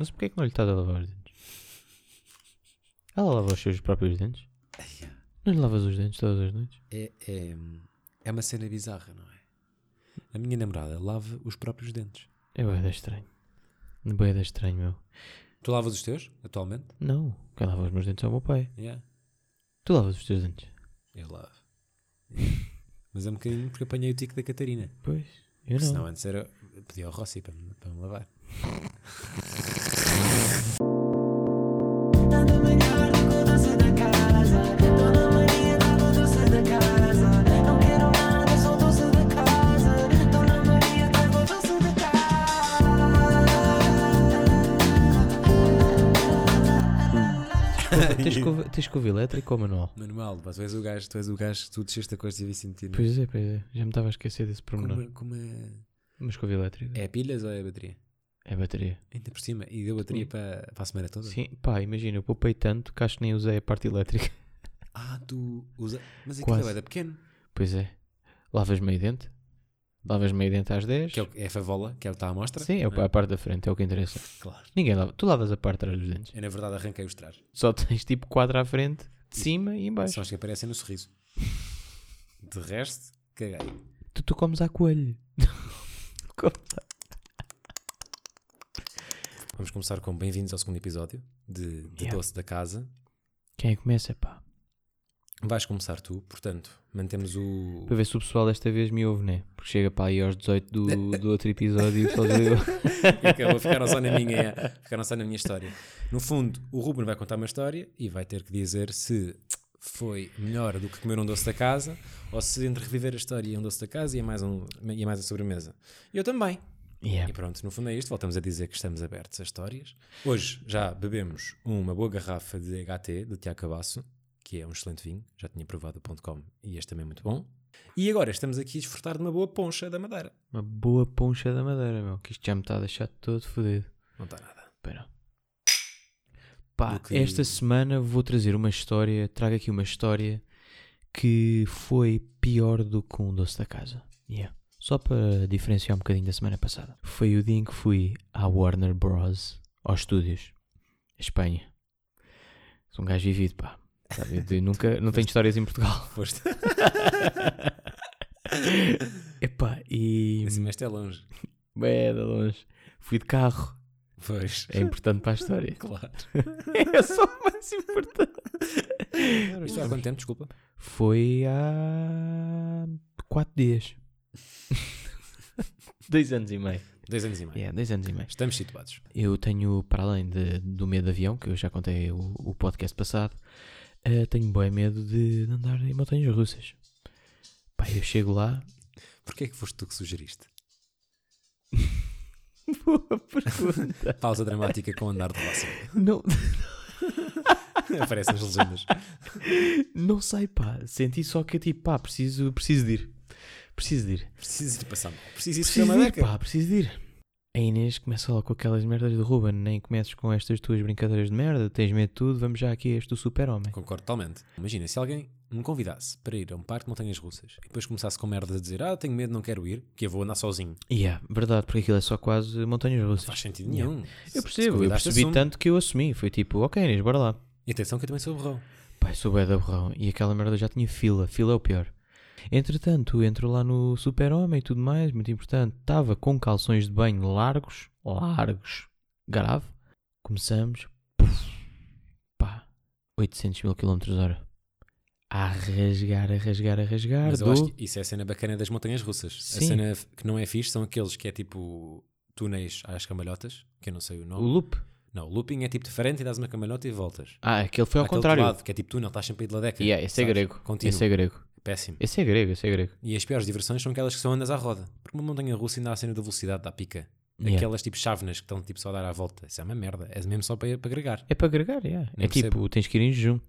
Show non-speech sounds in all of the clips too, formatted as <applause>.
Mas porquê é que não lhe estás a lavar os dentes? Ela lava os seus próprios dentes? Não lhe lavas os dentes todas as noites? É, é, é uma cena bizarra, não é? A minha namorada lava os próprios dentes. É boeda estranho. Boeda estranho, meu. Tu lavas os teus, atualmente? Não, quem lava os meus dentes é o meu pai. Yeah. Tu lavas os teus dentes? Eu lavo. <laughs> Mas é um bocadinho porque apanhei o tico da Catarina. Pois, eu não. Senão antes era. Pedi ao Rossi para, me- para me lavar. <laughs> Melhor <laughs> do que tens, tens escova elétrica ou manual? Manual, pá, tu és o gajo, tu és o gajo, tu desceste a coisa e vi sentir. Pois é, pois é. Já me estava a esquecer desse pormenor. Como, como é... Uma escova elétrica? é pilhas ou é bateria? É bateria. Ainda por cima. E deu bateria para, para a semana toda? Sim, pá, imagina, eu poupei tanto que acho que nem usei a parte elétrica. <laughs> Ah, tu usa. Mas aquilo Quase. é da pequeno. Pois é. Lavas meio dente? Lavas meio dente às 10? Que é, o- é a favola, que é o que está à mostra. Sim, é não a parte da frente, é o que interessa. Claro. Ninguém lava. Tu lavas a parte de trás dos dentes. Eu, na verdade, arranquei os trás. Só tens tipo quadro à frente, de cima e em baixo. São os que aparecem no sorriso. De resto, caguei. Tu, tu comes a coelho. <laughs> Comes à- Vamos começar com bem-vindos ao segundo episódio de, de Yeah. Doce da Casa. Quem é que começa, pá? Vais começar tu, portanto, mantemos o. Para ver se o pessoal desta vez me ouve, né? Porque chega para aí aos 18 do, <laughs> do outro episódio e só digo. <laughs> E acabou, ficaram só na <laughs> minha, ficaram só na minha história. No fundo, o Ruben vai contar uma história e vai ter que dizer se foi melhor do que comer um doce da casa ou se entre reviver a história e um doce da casa e é mais, um, e é mais a sobremesa. Eu também. Yeah. E pronto, no fundo é isto. Voltamos a dizer que estamos abertos a histórias. Hoje já bebemos uma boa garrafa de HT de Tiago Cabasso, que é um excelente vinho. Já tinha provado o ponto .com e este também é muito bom. E agora estamos aqui a desfrutar de uma boa poncha da Madeira. Uma boa poncha da madeira, meu. Que isto já me está a deixar todo fodido. Não está nada. Pera. Pá, Do que- esta semana vou trazer uma história, trago aqui uma história que foi pior do que um doce da casa. Yeah. Só para diferenciar um bocadinho da semana passada. Foi o dia em que fui à Warner Bros. aos estúdios, Espanha. Sou um gajo vivido, pá. Sabe? Eu <laughs> nunca, não tenho histórias em Portugal. Foste. <laughs> Epá, e. Assim, este é longe. É, de longe. Fui de carro. Pois. É importante para a história. Claro. <laughs> é só o mais importante. Isto há quanto tempo, desculpa? Foi há quatro dias. <laughs> dois anos e meio. Dois anos e meio. Yeah, dois anos e meio. Estamos situados. Eu tenho, para além de- do medo de avião, que eu já contei o, o podcast passado, eh, tenho bem medo de, de andar em montanhas russas. Pá, eu chego lá. Porquê é que foste tu que sugeriste? <laughs> Boa pergunta. <laughs> Pausa dramática com andar de roça. não, Aparecem as legendas. não sei, pá. Senti só que tipo, pá, preciso, preciso de ir. Preciso de ir. Preciso de passar mal. Preciso ir Preciso de ir, década. pá, preciso de ir. A Inês começa lá com aquelas merdas do Ruben, nem comeces com estas tuas brincadeiras de merda, tens medo de tudo, vamos já aqui a este super-homem. Concordo totalmente. Imagina, se alguém me convidasse para ir a um parque de montanhas russas e depois começasse com merda a dizer ah, tenho medo, não quero ir, que eu vou andar sozinho. E yeah, verdade, porque aquilo é só quase montanhas Não russas. faz sentido Yeah. nenhum. Eu Se- se percebo, eu percebi assume. tanto que eu assumi. Foi tipo, ok Inês, bora lá. E atenção que eu também sou borrão. Pai, sou bué da borrão. E aquela merda já tinha fila. Fila é o pior. Entretanto, entro lá no super-homem e tudo mais, muito importante. Estava com calções de banho largos, largos, grave. Começamos, puf, pá, 800 mil km hora. A rasgar, a rasgar, a rasgar. Mas eu acho que isso é a cena bacana das montanhas russas. A Sim. cena que não é fixe são aqueles que é tipo túneis às cambalhotas, que eu não sei o O nome. loop. Não, o looping é tipo diferente e dás uma cambalhota e voltas. Ah, aquele foi ao Aquele contrário. lado, que é tipo túnel, estás sempre aí de ladeca. Yeah, esse é sabes? grego. Contínuo. Esse é grego. Péssimo. Esse é grego, esse é grego. E as piores diversões são aquelas que são andas à roda. Porque uma montanha russa ainda há a cena da velocidade, da pica. Yeah. Aquelas tipo chávenas que estão tipo só a dar à volta. Isso é uma merda. É mesmo só para, para agregar. É para agregar, yeah. Não É tipo, tens que ir em jejum.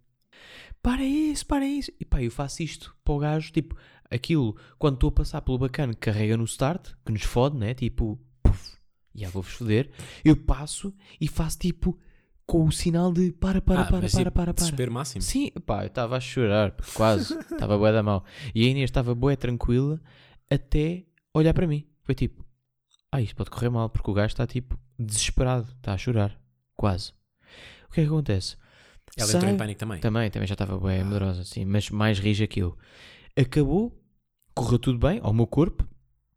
Para isso, para isso. E pá, eu faço isto para o gajo, tipo, aquilo, quando estou a passar pelo bacana que carrega no start, que nos fode, né? Tipo, puf, já vou-vos foder. Eu passo e faço tipo, com o sinal de para, para, Ah, para, mas, para, tipo, para, para. Desespero máximo. Sim, pá, eu estava a chorar, quase. <laughs> Estava bué da mal. E a Inês estava bué tranquila até olhar para mim. Foi tipo, ah, isto pode correr mal, porque o gajo está tipo desesperado, está a chorar, quase. O que é que acontece? Ela Sai- entrou em pânico também. Também, também já estava bem medrosa, assim, mas mais rija que eu. Acabou, correu tudo bem ao meu corpo,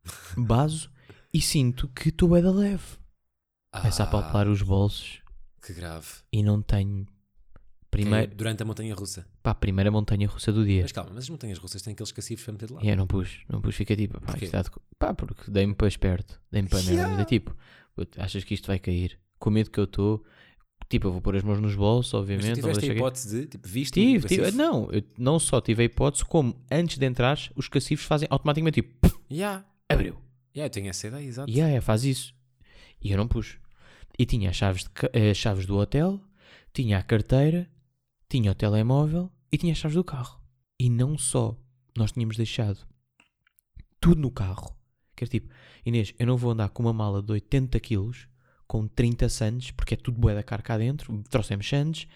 <laughs> baso, e sinto que estou bem da leve. Começa a Ah, palpar os bolsos Que grave. e não tenho. Primeiro, Caiu Durante a montanha russa. pá, primeira montanha russa do dia. Mas calma, mas as montanhas russas têm aqueles cacifos para meter de lado. E eu não pus, não pus, fica tipo, pá, Porquê? isto está de co- pá, porque dei-me para esperto, dei-me para merda. Yeah. É tipo, puto, achas que isto vai cair? Com o medo que eu estou, tipo, eu vou pôr as mãos nos bolsos, Mas obviamente. tu não vou tiveste a deixar cair. hipótese de, tipo, viste Tive, tive, não, eu não só tive a hipótese, como antes de entrar, os cacifos fazem automaticamente tipo, Yeah. abriu. Yeah, eu tenho essa ideia, exato. E é, faz isso. E eu não pus. E tinha as chaves, de eh, as chaves do hotel, tinha a carteira, tinha o telemóvel e tinha as chaves do carro. E não só nós tínhamos deixado tudo no carro. Que era tipo, Inês, eu não vou andar com uma mala de 80 quilos com 30 sandes, porque é tudo bué da cara cá dentro, trouxemos sandes.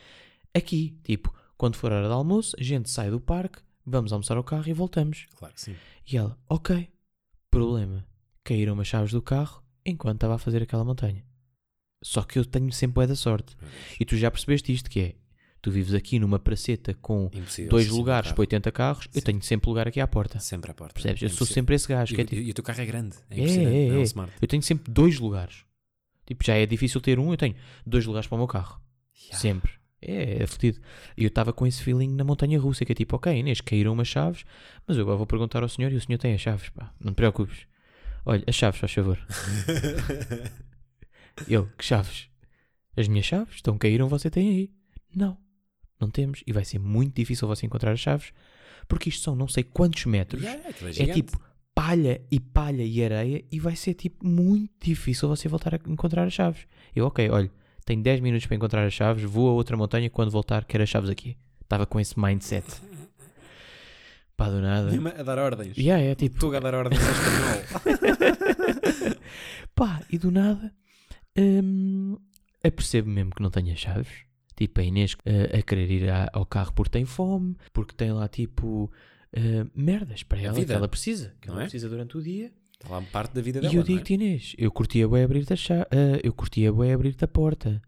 Aqui, tipo, quando for hora de almoço, a gente sai do parque, vamos almoçar ao carro e voltamos. Claro que sim. E ela, ok. Problema. Caíram as chaves do carro enquanto estava a fazer aquela montanha. Só que eu tenho sempre bué da sorte. E tu já percebeste isto que é. Tu vives aqui numa praceta com Impossível. dois lugares para 80 carros. Eu Sim. tenho sempre lugar aqui à porta. Sempre à porta. Percebes? É Eu sou sempre esse gajo. E, Que é o- tipo, e o teu carro é grande. É É, é, é um é. eu tenho sempre dois lugares. Tipo, já é difícil ter um, eu tenho dois lugares para o meu carro. Yeah. Sempre. É, é fodido. E eu estava com esse feeling na montanha russa, que é tipo, ok, Inês, caíram umas chaves, mas eu agora vou perguntar ao senhor e o senhor tem as chaves, pá. Não te preocupes. Olha, as chaves, faz favor. <laughs> Ele, que chaves? As minhas chaves? Então caíram, você tem aí. Não, não temos. E vai ser muito difícil você encontrar as chaves, porque isto são não sei quantos metros. Yeah, é É tipo palha e palha e areia e vai ser tipo muito difícil você voltar a encontrar as chaves. Eu, ok, olha, tenho 10 minutos para encontrar as chaves, vou a outra montanha quando voltar quero as chaves aqui. Estava com esse mindset. Pá, do nada. Mesmo a dar ordens. Yeah, é tipo, Tu a dar ordens em espanhol. <laughs> pá, e do nada hum, apercebo mesmo que não tenho as chaves. Tipo, a Inês eh, a querer ir ao carro porque tem fome, porque tem lá tipo eh, merdas para ela que vida, ela precisa, que não ela é? precisa durante o dia. Está lá parte da vida E dela. eu não é? digo-te, Inês, eu curtia bem abrir-te a cha- ah, eu curtia bem abrir-te a porta,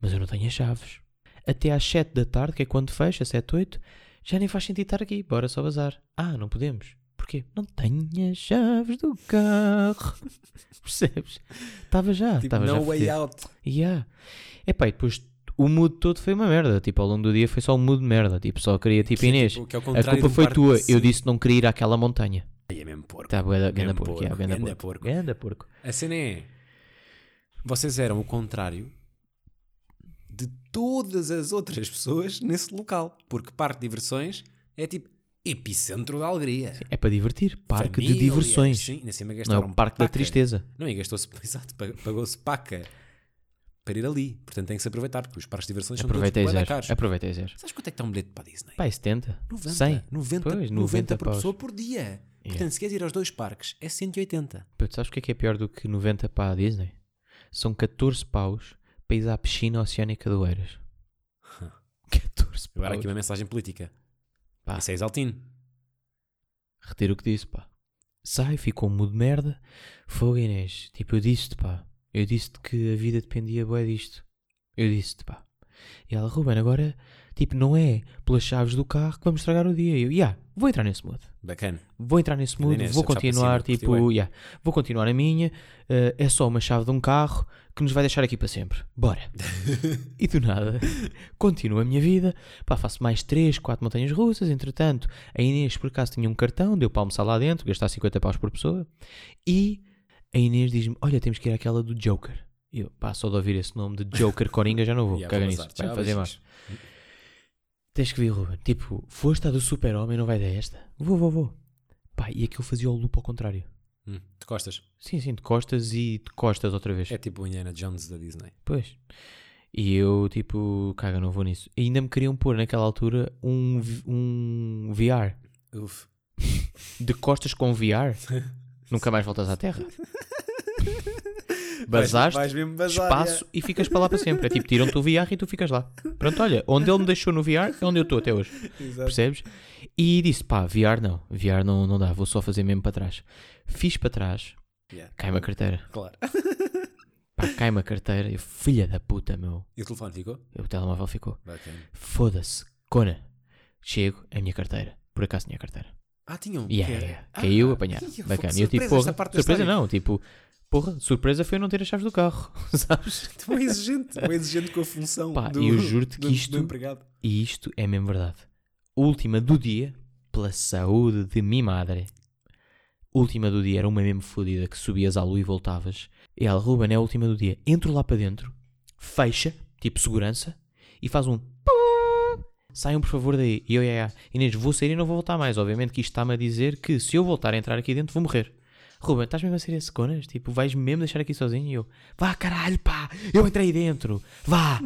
mas eu não tenho as chaves. Até às 7 da tarde, que é quando fecha, 7, 8, já nem faz sentido estar aqui, bora só bazar. Ah, não podemos. Porquê? Não tenho as chaves do carro. <laughs> Percebes? Estava já, Tipo, estava já no way fodido. out. Yeah. Epá, e depois o mood todo foi uma merda. Tipo, ao longo do dia foi só um mood de merda. Tipo, só queria, tipo, Que é Inês, tipo- que é a culpa foi tua. Eu sim. disse que não queria ir àquela montanha. Aí é mesmo porco. Tá, ganda Ganda porco, yeah, porco, ganda ganda porco. Ganda porco. A cena é. Vocês eram o contrário de todas as outras pessoas nesse local. Porque parque de diversões é tipo epicentro da alegria. É para divertir. Parque de Famílias, diversões. Sim, ainda cima Não é gastaram o parque da paca. tristeza. Não, e gastou-se, <laughs> exato, pag- pagou-se paca para ir ali. Portanto tem que se aproveitar, porque os parques de diversões são todos bué da zero. caros. Aproveita e zero. Sabes quanto é que está um bilhete para a Disney? Pá, é 70. 90. 100. 90, Pois, 90, 90 por pessoa por dia. Portanto, se queres ir aos dois parques, é 180. Pô, sabes o que é que é pior do que 90 para a Disney? São 14 paus para ir à piscina oceânica do Eiras. 14 <laughs> Agora paus. aqui uma mensagem política. Pá. Isso é exaltino. Retiro o que disse, pá. Sai, ficou mudo de merda. Fogo, Inês. Tipo, eu disse-te, pá. Eu disse-te que a vida dependia bué disto. Eu disse-te, pá. E ela, Ruben, agora, tipo, não é pelas chaves do carro que vamos estragar o dia. Eu, yeah, vou entrar nesse mood. Bacana. Vou entrar nesse mood, vou continuar, cima, tipo, yeah, vou continuar a minha. eh, é só uma chave de um carro que nos vai deixar aqui para sempre. Bora. <laughs> e do nada, continuo a minha vida. Pá, faço mais 3, 4 montanhas russas. Entretanto, a Inês, por acaso, tinha um cartão, deu para almoçar lá dentro, gastar 50 paus por pessoa. E a Inês diz-me: Olha, temos que ir àquela do Joker. E eu, pá, só de ouvir esse nome de Joker Coringa já não vou. <laughs> Yeah, Caga nisso. Vai fazer mal. Tens que vir, Ruben. Tipo, foste a do super-homem, não vai dar esta? Vou, vou, vou. Pá, e aquilo fazia o loop ao contrário. Hum, de costas. Sim, sim, de costas e de costas outra vez. É tipo o Indiana Jones da Disney. Pois. E eu, tipo, caga, não vou nisso. E ainda me queriam pôr naquela altura um, um VR. Uf. De costas com VR. <laughs> Nunca mais voltas à Terra. <laughs> Basaste, Vais bazar, espaço e ficas para lá para sempre. É tipo, tiram-te o VR e tu ficas lá. Pronto, olha, onde ele me deixou no VR é onde eu estou até hoje. <laughs> Exato. Percebes? E disse, pá, VR não. VR não, não dá, vou só fazer mesmo para trás. Fiz para trás Yeah. Cai-me a carteira. Claro. Pá, cai-me a carteira. Eu, filha da puta, meu. E o telefone ficou? O telemóvel ficou. Bacana. Foda-se. Cona. Chego, é a minha carteira. Por acaso tinha a carteira. Ah, tinham. Que yeah, yeah. Caiu, Ah, apanhar. Bacana. E eu tipo, surpresa, Surpresa não, tipo, porra, surpresa foi eu não ter as chaves do carro, <laughs> sabes? Tão exigente, tão exigente com a função Pá, do, e eu juro-te que isto- do empregado. E isto é mesmo verdade. Última do dia, pela saúde de minha madre. Última do dia era uma mesmo fodida que subias à lua e voltavas. E ela, Ruben, é a última do dia. Entro lá para dentro, fecha, tipo segurança, e faz um. Saiam por favor daí. E eu, ia, ia. Inês, vou sair e não vou voltar mais. Obviamente que isto está-me a dizer que se eu voltar a entrar aqui dentro vou morrer. Ruben, estás mesmo a ser esse conas? Tipo, vais mesmo deixar aqui sozinho? E eu, vá caralho, pá, eu entrei dentro, vá,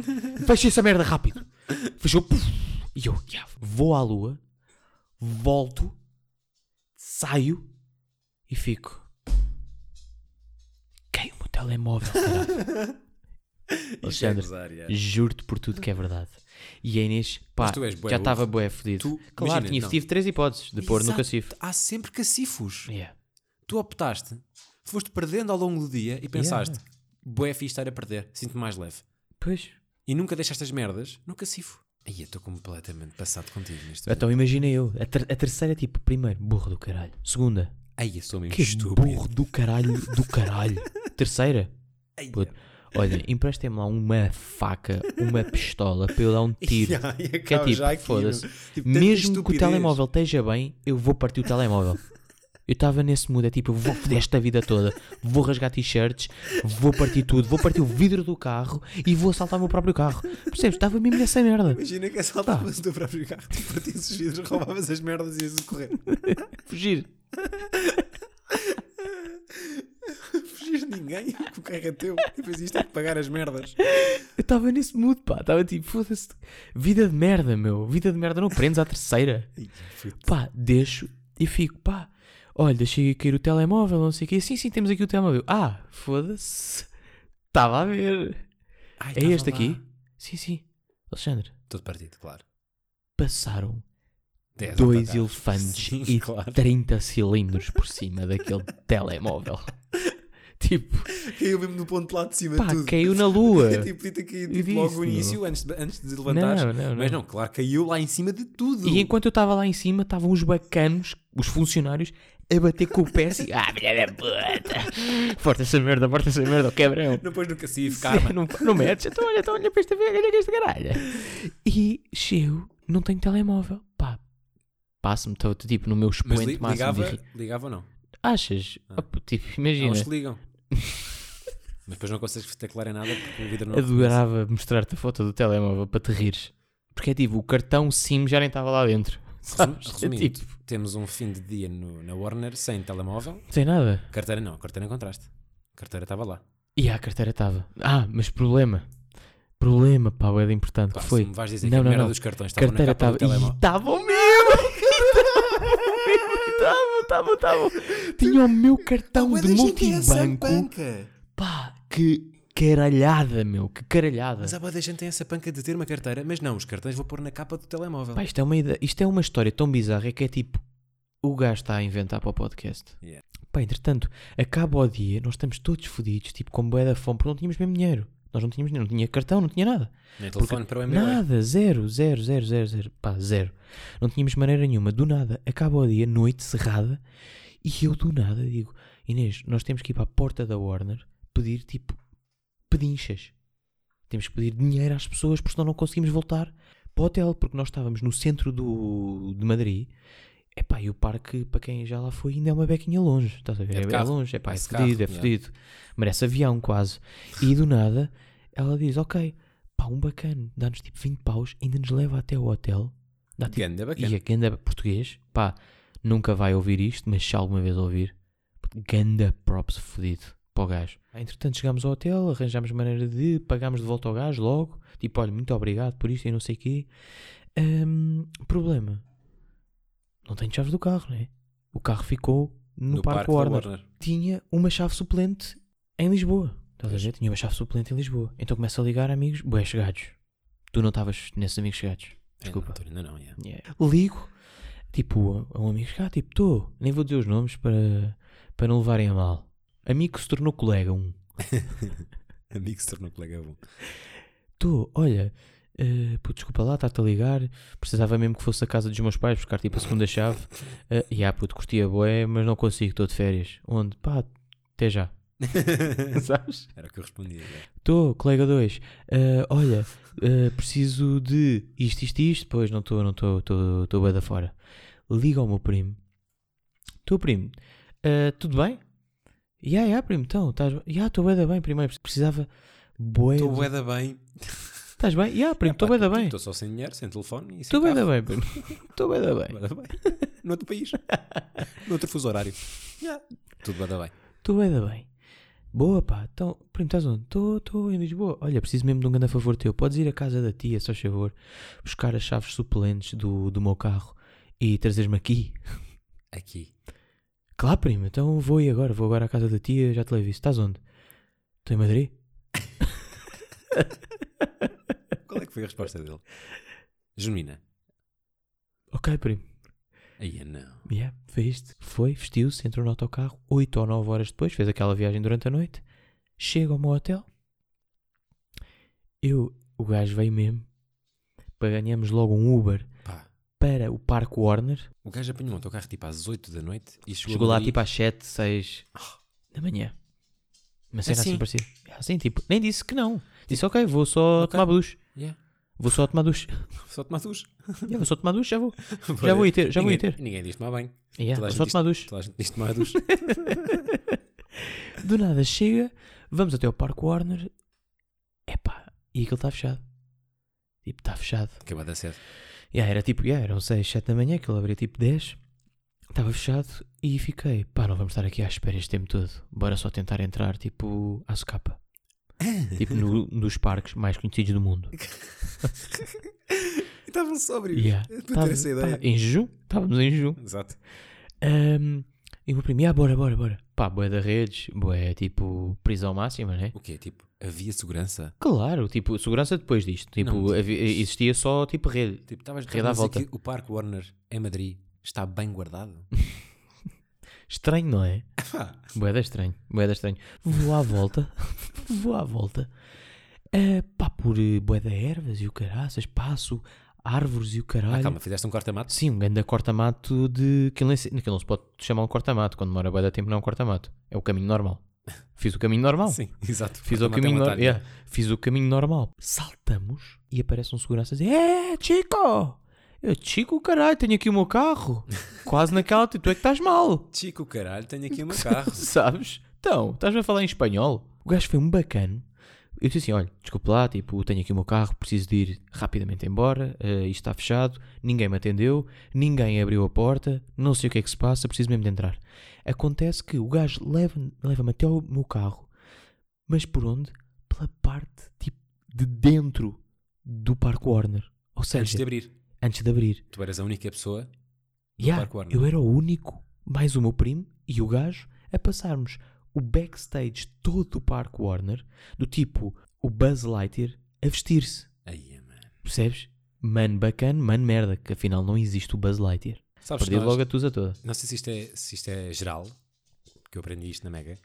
fecha essa merda rápido. Fechou, puf, e eu, "Ya." vou à lua, volto, saio e fico. Caiu o telemóvel, caralho. <laughs> É Alexandre, gozar, yeah. Juro-te por tudo que é verdade. E a Inês, pá, já estava bué fodido. Claro, imagina, tinha, tive três hipóteses de pôr no Exato. cacifo. Há sempre cacifos. Yeah. Tu optaste, foste perdendo ao longo do dia e pensaste, bué fixe estar a perder, sinto-me mais leve. Pois. E nunca deixaste as merdas no cacifo. Aí eu estou completamente passado contigo neste Então imagina eu. A, ter- a terceira, tipo, primeiro, burro do caralho. Segunda, Aí eu sou mesmo que estúpido. burro do caralho do caralho. <laughs> Terceira, Ai, puto, olha, emprestem-me lá uma faca, uma pistola para eu dar um <laughs> tiro. Que é tipo, foda-se. Tipo, Mesmo que o telemóvel esteja bem, eu vou partir o telemóvel. <laughs> Eu estava nesse mood, é tipo, eu vou foder esta vida toda, vou rasgar t-shirts, vou partir tudo, vou partir o vidro do carro e vou assaltar o meu próprio carro. Percebes? Estava mesmo nessa merda. Imagina que assaltavas o teu próprio carro, tu partias os vidros, roubavas as merdas e ias correr. <laughs> Fugir. Fugir de ninguém, o carro é teu. E depois isto é que pagar as merdas. Eu estava nesse mood, pá. Estava tipo, foda-se. Vida de merda, meu. Vida de merda, não prendes à terceira. Pá, deixo e fico, pá. Olha, deixei cair o telemóvel, não sei o quê. Sim, sim, temos aqui o telemóvel. Ah, foda-se. Estava a ver. Ai, É este lá. aqui? Sim, sim. Alexandre, Todo partido, claro. passaram Dez dois autocarros. elefantes Sim, e claro. 30 cilindros por cima daquele telemóvel. <laughs> tipo, Caiu mesmo no ponto lá de cima pá, tudo. caiu na lua. <laughs> tipo, podia ter caído tipo, logo no início, antes de, antes de levantares. Não, não, Mas não. claro, caiu lá em cima de tudo. E enquanto eu estava lá em cima, estavam os bacanos, os funcionários, a bater com o pé assim. Ah, filha da puta! Forte essa merda, forte essa merda, o quebrão. Não pôs no cacifo, karma. Não, não metes, então olha, então olha para esta velha, olha esta caralho. E chego, não tenho telemóvel. Pá, passo-me todo tipo no meu Mas expoente li- máximo ligava, de ligava ou não? Achas? Ah. Oh, tipo, imagina, ligam. <laughs> Mas depois não consegues teclar em nada porque o vidro não adorava mostrar-te a foto do telemóvel para te rires. Porque é tipo, o cartão SIM já nem estava lá dentro. Sabes? <laughs> É Resumindo, tipo, temos um fim de dia no- na Warner sem telemóvel. tem nada. Carteira não, carteira encontraste. Carteira estava lá. E a carteira estava. Ah, mas problema. Problema, pá, é importante. Pá, que foi? Me vais dizer Não, que a não, merda não. dos cartões estava na capa estava. do telemóvel. Estavam mesmo! Estavam, estavam, estavam. Tinha o meu cartão de multibanco. Pá, que caralhada, meu. Que caralhada. Mas há boa da gente tem essa panca de ter uma carteira, mas não, os cartões vou pôr na capa do telemóvel. Pá, isto é, uma ide- isto é uma história tão bizarra é que é tipo. O gajo está a inventar para o podcast. Yeah. Pá, entretanto, acaba o dia, nós estamos todos fodidos, tipo, com boé da fome, porque não tínhamos mesmo dinheiro. Nós não tínhamos dinheiro, não tinha cartão, não tinha nada. Nem telefone para o MBA. Nada, zero, zero, zero, zero, zero. Pá, zero. Não tínhamos maneira nenhuma. Do nada, acaba o dia, noite cerrada, e eu do nada digo: Inês, nós temos que ir para a porta da Warner pedir tipo pedinchas. Temos que pedir dinheiro às pessoas, porque senão não conseguimos voltar para o hotel, porque nós estávamos no centro do, de Madrid. Epá, e o parque, para quem já lá foi, ainda é uma bequinha longe. Estás a ver? É É, longe, epá, é Vai-se fedido, carro, é yeah. fedido. Merece avião quase. E do nada, ela diz: Ok, pá, um bacana, dá-nos tipo 20 paus, ainda nos leva até o hotel. Dá tipo, Ganda bacana. e a ganda português, pá, nunca vai ouvir isto, mas se alguma vez ouvir, ganda props fodido para o gajo. Ah, Entretanto, chegámos ao hotel, arranjámos maneira de pagámos de volta ao gajo logo, tipo, olha, muito obrigado por isto e não sei o quê. Ahm, problema, não tenho chaves do carro, né? O carro ficou no, Parque, da Warner. Tinha uma chave suplente em Lisboa. Estás a ver? Tinha uma chave suplente em Lisboa. Então começa a ligar amigos, bué chegados. Tu não estavas nesses amigos chegados. É, Desculpa. altura ainda não, yeah. Yeah. Ligo, tipo, a um amigo, ah, tipo, estou, nem vou dizer os nomes para, para não levarem a mal. Amigo que se tornou colega, um. <laughs> Amigo se tornou colega bom. Tô, olha, pô, desculpa lá, está-te a ligar. Precisava mesmo que fosse a casa dos meus pais buscar tipo a segunda chave. Uh, e ah, puto, curtia boé, mas não consigo, estou de férias. Onde? Pá, até já. <laughs> Sabes? Era o que eu respondia. Estou, colega 2. olha, eh, preciso de isto, isto, isto. Pois não estou, não estou, estou bué da fora. Liga ao meu primo. Tu, primo, tudo bem? Ya, ya, primo, então, estás bem? Ya, estou bué da bem, primeiro. Precisava. Estou bué da bem. Estás bem? Ya, primo, estou bué da bem. Estou só sem dinheiro, sem telefone e sem Estou <laughs> bué da bem, primo. Estou bem. Da bem. <laughs> No outro país. <laughs> No outro fuso horário. Yeah. Tudo bué da bem. Estou bué da bem. Boa, pá. Então, primo, estás onde? Estou em Lisboa. Olha, preciso mesmo de um grande favor teu. Podes ir à casa da tia, só favor, buscar as chaves suplentes do, do meu carro e trazeres-me aqui. Aqui. Claro, primo. Então vou ir agora. Vou agora à casa da tia, já te levo isso. Estás onde? Estou em Madrid? Qual é que foi a resposta dele? Genuína. Ok, primo. Aí não. Yeah, viste? Foi, vestiu-se, entrou no autocarro, 8 ou 9 horas depois, fez aquela viagem durante a noite, chega ao meu hotel. Eu, o gajo veio mesmo, para ganharmos logo um Uber Pá. para o Parque Warner. O gajo apanhou um autocarro tipo às 8 da noite e chegou, Chegou lá ali- tipo às 7, 6 da manhã. Uma cena assim Assim? parecida. Assim, tipo, nem disse que não. Disse, ok, vou só Ok. tomar duche. Yeah. Vou só tomar duche. <laughs> Só tomar duche. Yeah, vou só tomar duche, já vou. <laughs> Já vou ir ter, já vou ir ninguém, ter. Ninguém diz tomar bem. Yeah, Toda a vou só gente tomar duche. Toda a gente diz tomar duche. <laughs> Do nada chega, vamos até ao Parque Warner. Epá, e aquilo está fechado. Tipo, está fechado. Acabou da cedo. Yeah, era tipo, yeah, eram 6, 7 da manhã, aquilo abria tipo 10. Estava fechado e fiquei, pá, não vamos estar aqui à espera este tempo todo. Bora só tentar entrar, tipo, à socapa. <laughs> tipo, no, nos parques mais conhecidos do mundo. <laughs> Estavam sóbrios. Yeah. Tava- essa ideia. pá, em jejum, estávamos em jejum. Exato. Ahm, e o meu primo, ah, bora, bora, bora. Pá, boé da redes, boé tipo prisão máxima, né? O quê? Tipo, havia segurança? Claro, tipo, segurança depois disto. Tipo, Não, havia- existia só tipo rede. Tipo, estavas Rede à volta. que o Parque Warner em Madrid está bem guardado? <laughs> Estranho, não é? Boeda estranho, boeda estranho. Vou à volta, <laughs> vou à volta. Eh, pá, por uh, boeda ervas e o caraças, passo, árvores e o ah, caralho. calma, fizeste um corta-mato? Sim, um grande corta-mato de... Aquilo, não se pode chamar um corta-mato. Quando demora boeda tempo não é um corta-mato. É o caminho normal. Fiz o caminho normal. Sim, exato. Fiz o é caminho, atalho. yeah, fiz o caminho normal. Saltamos e aparece um segurança a dizer: É, Chico! Eu, Chico, caralho, tenho aqui o meu carro. Quase naquela, tu é que estás mal. Chico, caralho, tenho aqui o meu carro. <laughs> Sabes? Então, estás-me a falar em espanhol? O gajo foi um bacano. Eu disse assim: olha, desculpe lá, tipo, tenho aqui o meu carro, preciso de ir rapidamente embora, eh, isto está fechado, ninguém me atendeu, ninguém abriu a porta, não sei o que é que se passa, preciso mesmo de entrar. Acontece que o gajo leva- leva-me até ao meu carro, mas por onde? Pela parte, tipo, de dentro do Parque Warner. Ou seja, Antes de abrir, antes de abrir. tu eras a única pessoa. Yeah, Parque Warner. eu era o único, mais o meu primo e o gajo, a passarmos o backstage todo do Parque Warner, do tipo o Buzz Lightyear, a vestir-se. Aí, mano. Percebes? Mano bacana, mano merda, que afinal não existe o Buzz Lightyear. Sabes que Perdi nós, logo a tusa toda. não sei se isto, é, se isto é geral, que eu aprendi isto na Mega.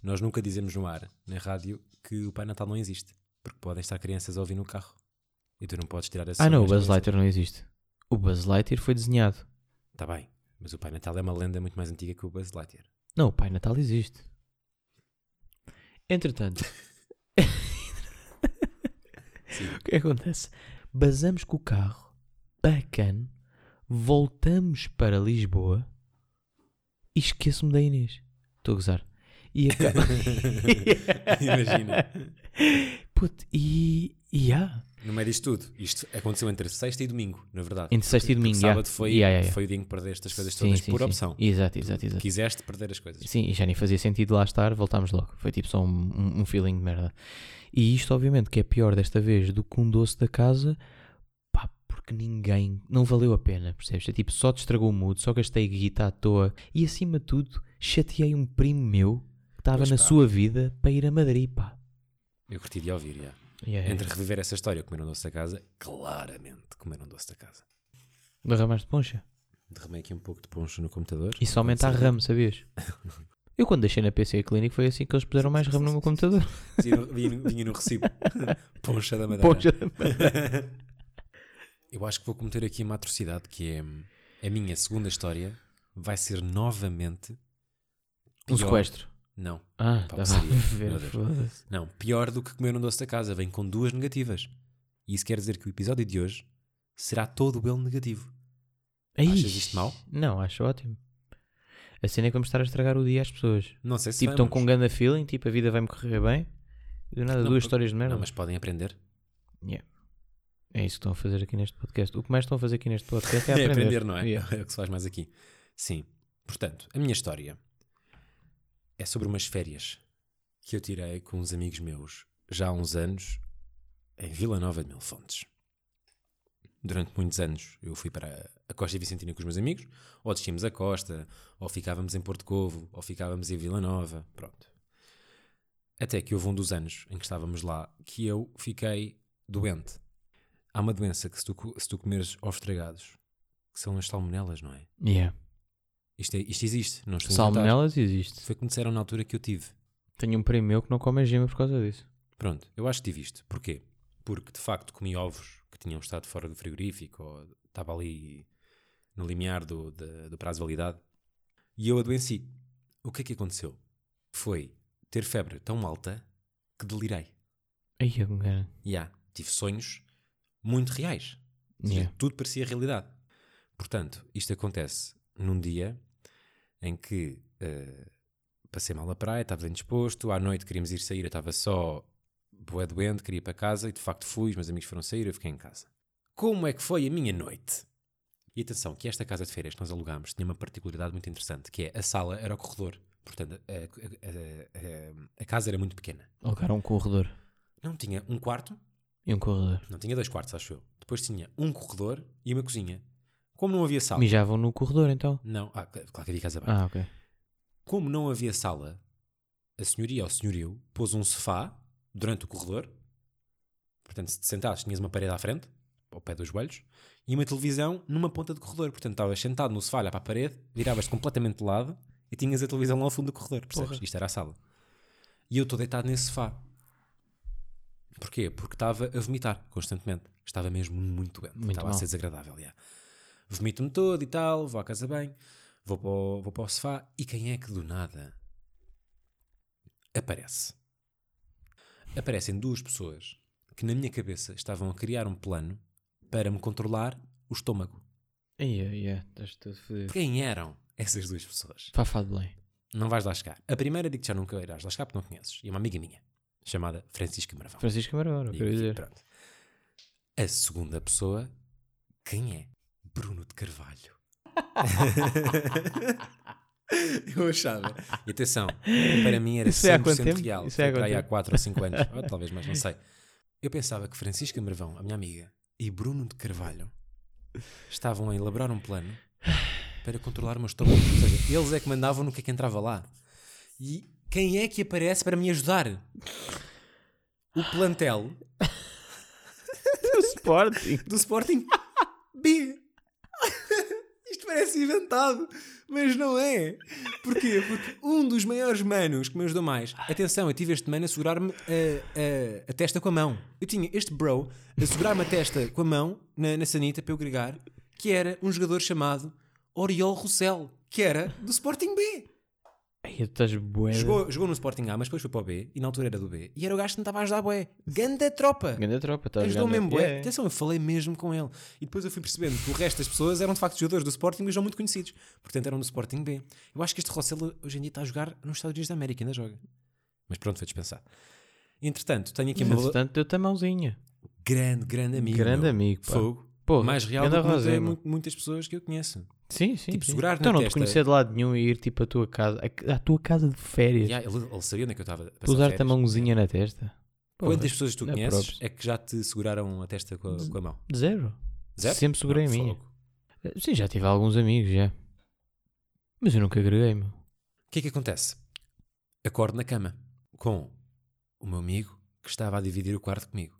Nós nunca dizemos no ar, na rádio, que o Pai Natal não existe. Porque podem estar crianças a ouvir no carro. E tu não podes tirar essa Ah não, o Buzz Lightyear não existe. O Buzz Lightyear foi desenhado. Está bem. Mas o Pai Natal é uma lenda muito mais antiga que o Buzz Lightyear. Não, o Pai Natal existe. Entretanto, <laughs> o que acontece? Basamos com o carro, bacana, voltamos para Lisboa e esqueço-me da Inês. Estou a gozar. E acaba... <laughs> Imagina. <laughs> Puto, e. E há. No meio disto tudo, isto aconteceu entre sexta e domingo, na verdade. Entre sexta e Porque domingo, yeah. sábado foi, Yeah, yeah, yeah. foi o dia em que perdeste as coisas Sim, todas sim, por sim. opção. Exato, exato, exato. Quiseste perder as coisas. Sim, e já nem fazia sentido lá estar, voltámos logo. Foi tipo só um, um, um feeling de merda. E isto, obviamente, que é pior desta vez do que um doce da casa, pá, porque ninguém, não valeu a pena, percebes? É tipo, só te estragou o mood, só gastei guita à toa e, acima de tudo, chateei um primo meu que estava na pá. sua vida para ir a Madrid, pá. Eu curti de ouvir, já. Yeah, Entre reviver essa história e comer um doce da casa, claramente comer um doce da casa. Derramaste poncha. Derramei aqui um pouco de poncho no computador. Isso aumenta a. RAM, sabias? <laughs> Eu quando deixei na PC Clinic foi assim que eles puseram mais RAM no meu computador. Vinha no, vinha no- vinha no recibo. <laughs> Poncha da madeira. <laughs> Eu acho que vou cometer aqui uma atrocidade que é a minha segunda história vai ser novamente Um pior- sequestro. Não, Ah, estava a ver, não, pior do que comer um doce da casa, vem com duas negativas. E isso quer dizer que o episódio de hoje será todo ele negativo. Ai, Achas isto mau? Não, acho ótimo. A cena é que vamos estar a estragar o dia às pessoas. Não sei se Tipo, estão com um ganda feeling, tipo, a vida vai-me correr bem. Do nada, Não, duas histórias de merda. Não, mas podem aprender. Yeah. É isso que estão a fazer aqui neste podcast. O que mais estão a fazer aqui neste podcast é <laughs> É aprender. aprender, não é? Yeah. <laughs> É o que se faz mais aqui. Sim. Portanto, a minha história é sobre umas férias que eu tirei com uns amigos meus já há uns anos em Vila Nova de Mil Fontes. Durante muitos anos eu fui para a Costa Vicentina com os meus amigos, ou descíamos a costa, ou ficávamos em Porto Covo, ou ficávamos em Vila Nova, pronto. Até que houve um dos anos em que estávamos lá que eu fiquei doente. Há uma doença que se tu, se tu comeres ovos que são as salmonelas, não é? Yeah. Isto, é- isto existe, não estou. Salmonelas existe. Foi como disseram na altura que eu tive. Tenho um primo meu que não come a gema por causa disso. Pronto, eu acho que tive isto. Porquê? Porque de facto comi ovos que tinham estado fora do frigorífico ou estava ali no limiar do, da- do prazo de validade e eu adoeci. O que é que aconteceu? Foi ter febre tão alta que delirei. Ai, eu há, tive sonhos muito reais. Yeah. Tudo parecia realidade. Portanto, isto acontece num dia em que eh, passei mal na praia, estava indisposto, à noite queríamos ir sair, eu estava só boé doente, queria ir para casa e de facto fui, os meus amigos foram sair, eu fiquei em casa. Como é que foi a minha noite? E atenção, que esta casa de férias que nós alugámos tinha uma particularidade muito interessante, que é a sala era o corredor. Portanto, a, a- a- a- a casa era muito pequena. Alugaram um corredor. Não tinha um quarto, E um corredor. não tinha dois quartos, acho eu. Depois tinha um corredor e uma cozinha. Como não havia sala. Mijavam no corredor então. Não, ah, claro que havia casa bem. Ah, ok. Como não havia sala, a senhoria ou o senhorio pôs um sofá durante o corredor. Portanto, se te sentasses, tinhas uma parede à frente, ao pé dos joelhos, e uma televisão numa ponta do corredor. Portanto, estavas sentado no sofá, a olhar para a parede, viravas completamente de lado e tinhas a televisão lá ao fundo do corredor. Percebes? Porra. Isto era a sala. E eu estou deitado nesse sofá. Porquê? Porque estava a vomitar constantemente. Estava mesmo muito doente. Muito estava a ser desagradável. já. Vomito-me todo e tal, vou à casa bem, vou para, o, vou para o sofá e quem é que do nada aparece? Aparecem duas pessoas que na minha cabeça estavam a criar um plano para me controlar o estômago. Ai, ai. Estás todo fodido. Quem eram essas duas pessoas? Fafá de Belém. Não vais lá chegar. A primeira digo que já nunca irás lá chegar porque não conheces. E é uma amiga minha, chamada Francisca Marvão. Francisco Maragona, E quero dizer. pronto. A segunda pessoa, quem é? Bruno de Carvalho. <laughs> Eu achava. E atenção, para mim era Isso é há quanto 100% tempo? real. Isso Foi é há para aí há tempo? 4 ou 5 anos, <laughs> ou talvez mais, não sei. Eu pensava que Francisca Marvão, a minha amiga, e Bruno de Carvalho estavam a elaborar um plano para controlar meu estômago. Ou seja, eles é que mandavam no que é que entrava lá. E quem é que aparece para me ajudar? O plantel <laughs> O Sporting. do Sporting B. Isto parece inventado, mas não é. Porquê? Porque um dos maiores manos que me ajudou mais. Atenção, eu tive este mano a segurar-me a, a- a testa com a mão. Eu tinha este bro a segurar-me a testa com a mão na, na sanita para eu gregar, que era um jogador chamado Oriol Rossell, que era do Sporting B. Ai, estás bué. Jogou, jogou no Sporting A, mas depois foi para o B, e na altura era do B. E era o gajo que me estava a ajudar, bué. Ganda tropa! Grande tropa, estás Ajudou mesmo, bué. Yeah. Atenção, eu falei mesmo com ele. E depois eu fui percebendo que o resto das pessoas eram de facto jogadores do Sporting, mas não muito conhecidos. Portanto, eram do Sporting B. Eu acho que este Rossell hoje em dia está a jogar nos Estados Unidos da América, ainda joga. Mas pronto, foi dispensado. Entretanto, tenho aqui uma Entretanto, deu-te a mãozinha. grande, grande amigo. Grande meu. amigo, pá. Fogo. Porra, Mais real do que Rosema. mu- muitas pessoas que eu conheço. Sim, sim. Tipo, sim. segurar Então não te testa. conhecer de lado nenhum e ir tipo à tua casa, à tua casa de férias. Yeah, ele, ele sabia onde é que eu estava. a passar Usar-te a mãozinha na testa. Porra, Quantas pessoas tu dá conheces props. é que já te seguraram a testa com a, com a mão? Zero. Zero? Sempre segurei Não, a minha. fogo. Sim, já tive alguns amigos, já. Mas eu nunca agreguei, meu. O que é que acontece? Acordo na cama com o meu amigo que estava a dividir o quarto comigo.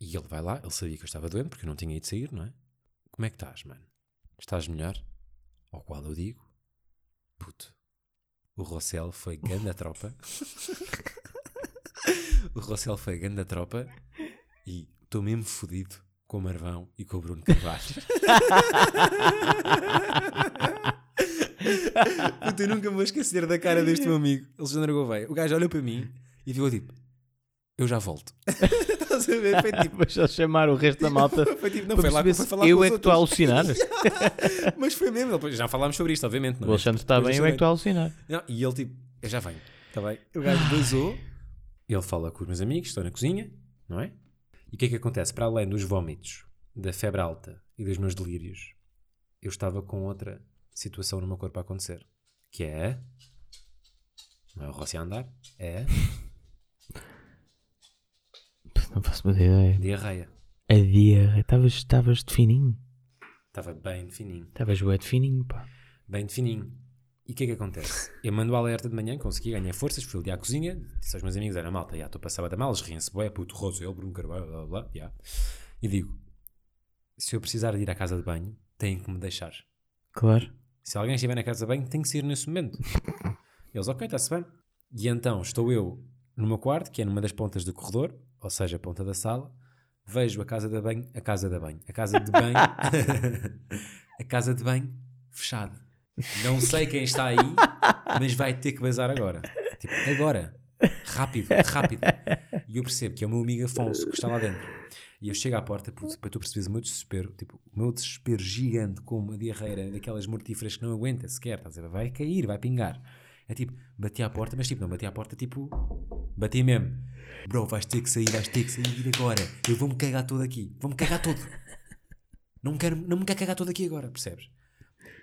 E ele vai lá, ele sabia que eu estava doente porque eu não tinha ido sair, não é? Como é que estás, mano? Estás melhor? Ao qual eu digo, puto, O Rossel foi ganda tropa. <laughs> o Rossel foi ganda tropa e estou mesmo fodido com o Marvão e com o Bruno Carvalho. <laughs> Puta, eu nunca me vou esquecer da cara deste meu amigo, Alexandre Gouveia. O gajo olhou para mim e ficou tipo: Eu já volto. <laughs> Estás a ver? Foi tipo. <laughs> Depois só chamar o resto da malta. Foi tipo, não, foi lá, foi falar eu com é que estou a alucinar. <laughs> Mas foi mesmo, depois já falámos sobre isto, obviamente. Não O é? Alexandre está bem, eu é que estou a alucinar. Não, e ele tipo, eu já venho, está bem? O gajo basou, ele fala com os meus amigos, estou na cozinha, não é? E o que é que acontece? Para além dos vómitos, da febre alta e dos meus delírios, eu estava com outra situação no meu corpo a acontecer, que é, não é o Rossi a andar, é Não faço uma ideia. diarreia. A diarreia. Estavas estavas de fininho. Estava bem de fininho, Estavas bué de fininho, pá. bem de fininho. E o que é que acontece? Eu mando o alerta de manhã, consegui ganhar forças, fui ali à cozinha, disse aos meus amigos, era malta, já estou a passar da mal, eles riem-se, bué, puto, roso, ele, Bruno Carvalho, blá, blá, blá, já. E digo, se eu precisar de ir à casa de banho, têm que me deixar. Claro. Se alguém estiver na casa de banho, tem que sair nesse momento. <laughs> Eles, ok, está-se bem. E então estou eu no meu quarto, que é numa das pontas do corredor, ou seja, a ponta da sala, vejo a casa de banho, a casa de banho, a casa de banho, <laughs> a casa de banho fechada. Não sei quem está aí, mas vai ter que bazar agora. Tipo, agora. Rápido, rápido. E eu percebo que é o meu amigo Afonso que está lá dentro. E eu chego à porta para tu perceberes o meu desespero, tipo, o meu desespero gigante com uma diarreira daquelas mortíferas que não aguenta sequer, estás a ver? Vai cair, vai pingar. É tipo, bati à porta, mas tipo, não bati à porta, tipo, bati mesmo. Bro, vais ter que sair, vais ter que sair agora. Eu vou-me cagar todo aqui, vou-me cagar todo. Não, quero, não me quero cagar todo aqui agora, percebes?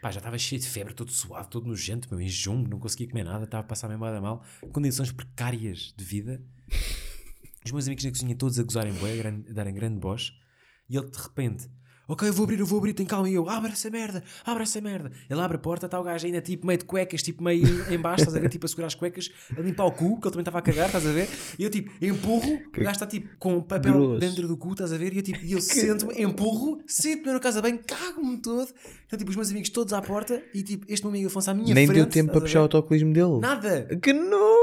Pá, já estava cheio de febre, todo suado, todo nojento, meu, enjum, não conseguia comer nada, estava a passar mesmo a mal, condições precárias de vida. Os meus amigos na cozinha todos a gozarem bué, a darem grande bosch, e ele de repente, ok, eu vou abrir, eu vou abrir, tem calma, e eu, abre essa merda, abre essa merda. Ele abre a porta, está o gajo ainda tipo meio de cuecas, tipo meio em baixo, estás a ver, tipo a segurar as cuecas, a limpar o cu, que ele também estava a cagar, estás a ver, e eu tipo, empurro, o gajo está tipo com papel Grosso. dentro do cu, estás a ver, e eu tipo, e eu sento-me, empurro, sento-me na casa bem, cago-me todo, então tipo, os meus amigos todos à porta, e tipo, este meu amigo Afonso à minha Nem frente, deu tempo para puxar o autocolismo dele. Nada! Que não!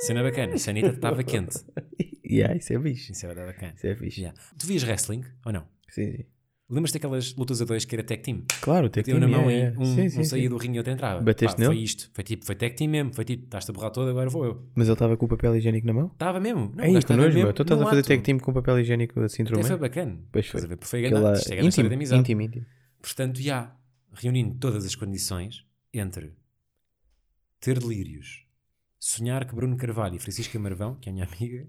Cena bacana, a Sanita estava quente. <laughs> Yeah, isso é fixe. Isso é verdade bacana. Isso é fixe. Yeah. Tu vias wrestling ou não? Sim, sim. Lembras-te daquelas lutas a dois que era tag team? Claro, tem que Tinha na mão é, e um, sim, sim, um saía do ringue e outro entrava. Bateste Pá, Foi nele? isto. Foi tipo, foi tag team mesmo. Foi tipo, estás-te a borrar todo, agora vou eu. Mas ele estava com o papel higiênico na mão? Estava mesmo. Não, o Ei, gajo que estava nojo, mesmo. Tu estás no a fazer ato. tag team com papel higiênico assim o Até foi bacana. Pois Estás foi. a ver? Foi Aquela. Isto é grande íntimo, amizade. íntimo, íntimo. Portanto, já, reunindo todas as condições entre ter delírios, sonhar que Bruno Carvalho e Francisca Marvão, que é a minha amiga,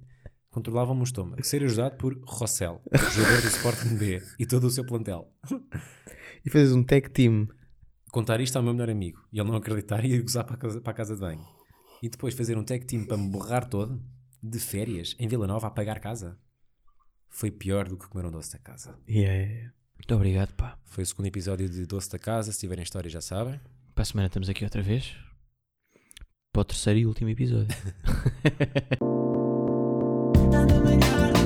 controlavam o meu estômago, ser ajudado por Rossel, jogador do Sporting B, e todo o seu plantel. E fazes um tag team. Contar isto ao meu melhor amigo e ele não acreditar e ir gozar para a, casa, para a casa de banho. E depois fazer um tag team para me borrar todo, de férias, em Vila Nova, a pagar casa. Foi pior do que comer um doce da casa. Yeah, yeah, yeah. Muito obrigado, pá. Foi o segundo episódio de Doce da Casa. Se tiverem história, já sabem. Para a semana estamos aqui outra vez. Para o terceiro e último episódio. <laughs> Tá tentando me enganar.